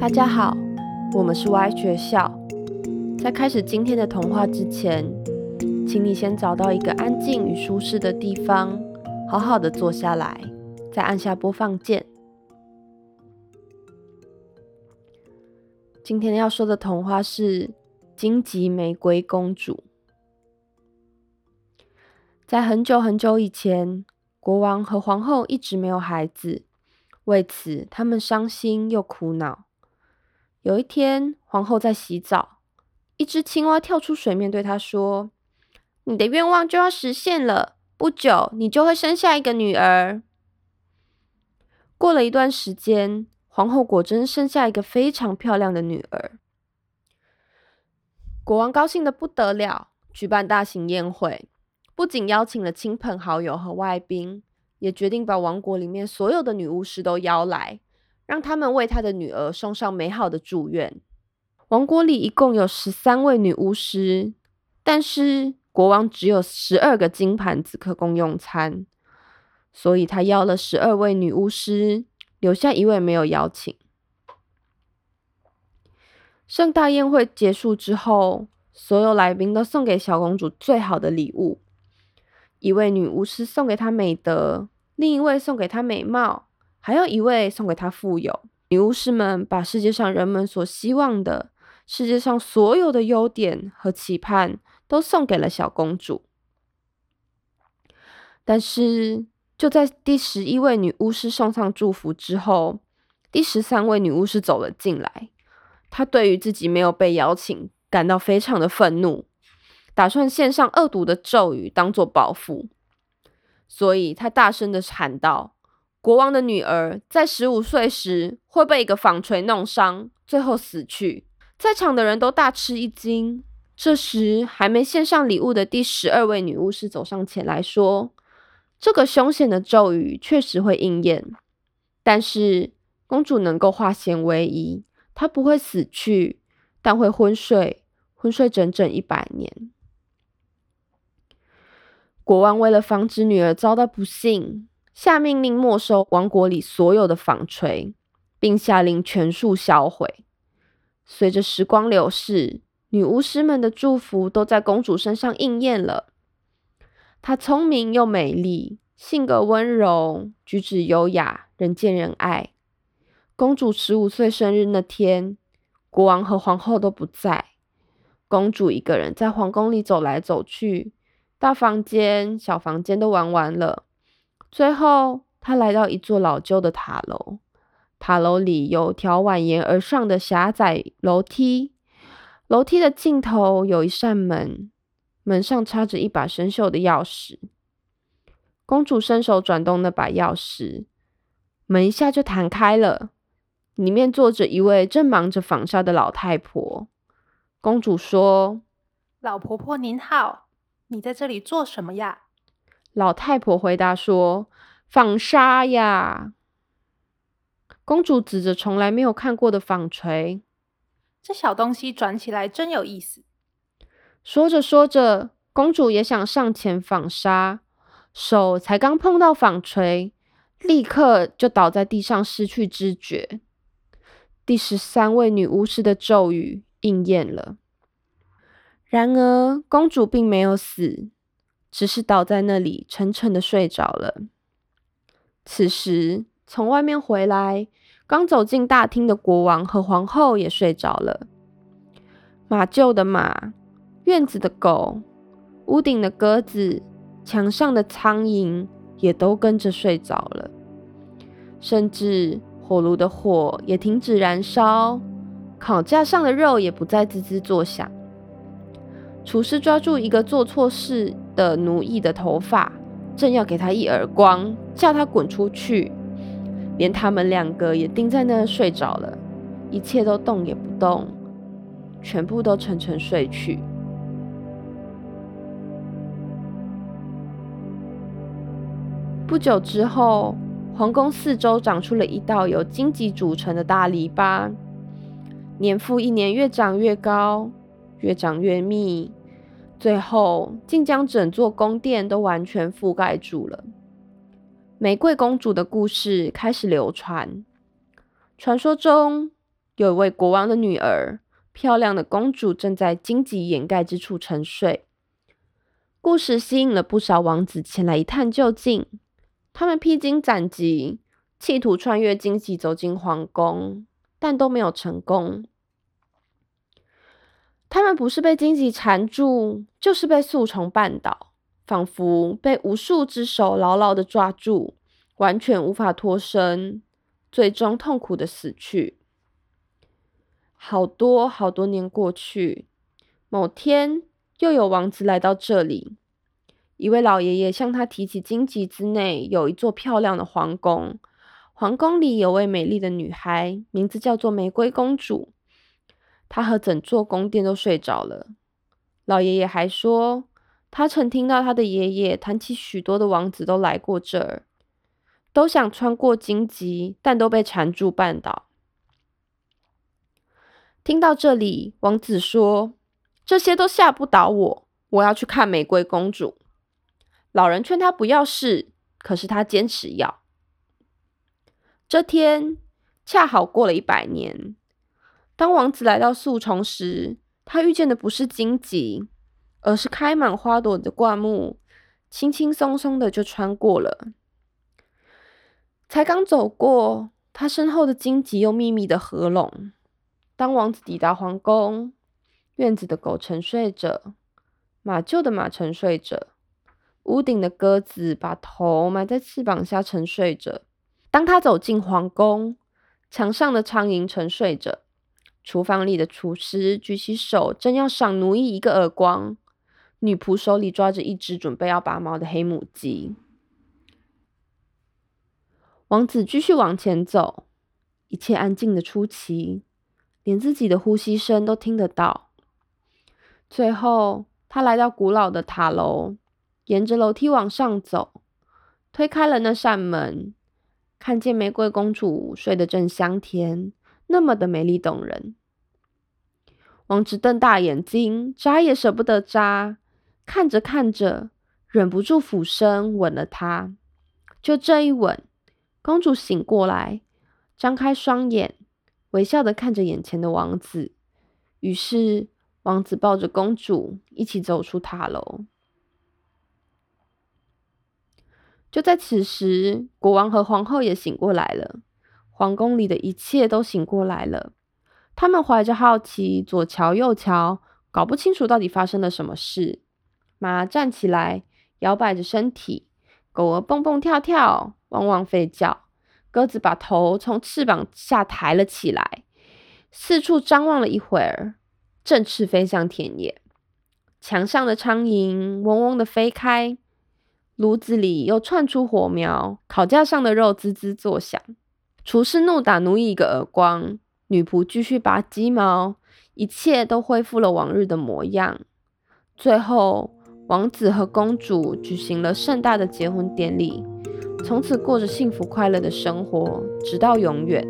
大家好，我们是 Y 学校。在开始今天的童话之前，请你先找到一个安静与舒适的地方，好好的坐下来，再按下播放键。今天要说的童话是《荆棘玫瑰公主》。在很久很久以前，国王和皇后一直没有孩子，为此他们伤心又苦恼。有一天，皇后在洗澡，一只青蛙跳出水面，对她说：“你的愿望就要实现了，不久你就会生下一个女儿。”过了一段时间，皇后果真生下一个非常漂亮的女儿。国王高兴的不得了，举办大型宴会，不仅邀请了亲朋好友和外宾，也决定把王国里面所有的女巫师都邀来。让他们为他的女儿送上美好的祝愿。王国里一共有十三位女巫师，但是国王只有十二个金盘子可供用餐，所以他邀了十二位女巫师，留下一位没有邀请。盛大宴会结束之后，所有来宾都送给小公主最好的礼物。一位女巫师送给她美德，另一位送给她美貌。还有一位送给他富有。女巫师们把世界上人们所希望的、世界上所有的优点和期盼都送给了小公主。但是，就在第十一位女巫师送上祝福之后，第十三位女巫师走了进来。她对于自己没有被邀请感到非常的愤怒，打算献上恶毒的咒语当做报复。所以，她大声的喊道。国王的女儿在十五岁时会被一个纺锤弄伤，最后死去。在场的人都大吃一惊。这时，还没献上礼物的第十二位女巫师走上前来说：“这个凶险的咒语确实会应验，但是公主能够化险为夷，她不会死去，但会昏睡，昏睡整整一百年。”国王为了防止女儿遭到不幸。下命令没收王国里所有的纺锤，并下令全数销毁。随着时光流逝，女巫师们的祝福都在公主身上应验了。她聪明又美丽，性格温柔，举止优雅，人见人爱。公主十五岁生日那天，国王和皇后都不在，公主一个人在皇宫里走来走去，大房间、小房间都玩完了。最后，他来到一座老旧的塔楼，塔楼里有条蜿蜒而上的狭窄楼梯，楼梯的尽头有一扇门，门上插着一把生锈的钥匙。公主伸手转动那把钥匙，门一下就弹开了，里面坐着一位正忙着纺纱的老太婆。公主说：“老婆婆您好，你在这里做什么呀？”老太婆回答说：“纺纱呀。”公主指着从来没有看过的纺锤：“这小东西转起来真有意思。”说着说着，公主也想上前纺纱，手才刚碰到纺锤，立刻就倒在地上，失去知觉。第十三位女巫师的咒语应验了，然而公主并没有死。只是倒在那里，沉沉的睡着了。此时，从外面回来、刚走进大厅的国王和皇后也睡着了。马厩的马、院子的狗、屋顶的鸽子、墙上的苍蝇也都跟着睡着了。甚至火炉的火也停止燃烧，烤架上的肉也不再滋滋作响。厨师抓住一个做错事的奴役的头发，正要给他一耳光，叫他滚出去。连他们两个也盯在那睡着了，一切都动也不动，全部都沉沉睡去。不久之后，皇宫四周长出了一道由荆棘组成的大篱笆，年复一年，越长越高。越长越密，最后竟将整座宫殿都完全覆盖住了。玫瑰公主的故事开始流传。传说中有一位国王的女儿，漂亮的公主正在荆棘掩盖之处沉睡。故事吸引了不少王子前来一探究竟。他们披荆斩棘，企图穿越荆棘走进皇宫，但都没有成功。他们不是被荆棘缠住，就是被树丛绊倒，仿佛被无数只手牢牢的抓住，完全无法脱身，最终痛苦的死去。好多好多年过去，某天又有王子来到这里。一位老爷爷向他提起荆棘之内有一座漂亮的皇宫，皇宫里有位美丽的女孩，名字叫做玫瑰公主。他和整座宫殿都睡着了。老爷爷还说，他曾听到他的爷爷谈起许多的王子都来过这儿，都想穿过荆棘，但都被缠住绊倒。听到这里，王子说：“这些都吓不倒我，我要去看玫瑰公主。”老人劝他不要试，可是他坚持要。这天恰好过了一百年。当王子来到树丛时，他遇见的不是荆棘，而是开满花朵的灌木，轻轻松松的就穿过了。才刚走过，他身后的荆棘又密密的合拢。当王子抵达皇宫，院子的狗沉睡着，马厩的马沉睡着。屋顶的鸽子把头埋在翅膀下沉睡着。当他走进皇宫，墙上的苍蝇沉睡着。厨房里的厨师举起手，正要赏奴役一个耳光。女仆手里抓着一只准备要拔毛的黑母鸡。王子继续往前走，一切安静的出奇，连自己的呼吸声都听得到。最后，他来到古老的塔楼。沿着楼梯往上走，推开了那扇门，看见玫瑰公主睡得正香甜，那么的美丽动人。王子瞪大眼睛，眨也舍不得眨，看着看着，忍不住俯身吻了她。就这一吻，公主醒过来，张开双眼，微笑的看着眼前的王子。于是，王子抱着公主一起走出塔楼。就在此时，国王和皇后也醒过来了，皇宫里的一切都醒过来了。他们怀着好奇，左瞧右瞧，搞不清楚到底发生了什么事。马站起来，摇摆着身体；狗儿蹦蹦跳跳，汪汪吠叫；鸽子把头从翅膀下抬了起来，四处张望了一会儿，振翅飞向田野。墙上的苍蝇嗡嗡的飞开。炉子里又窜出火苗，烤架上的肉滋滋作响。厨师怒打奴役一个耳光，女仆继续拔鸡毛，一切都恢复了往日的模样。最后，王子和公主举行了盛大的结婚典礼，从此过着幸福快乐的生活，直到永远。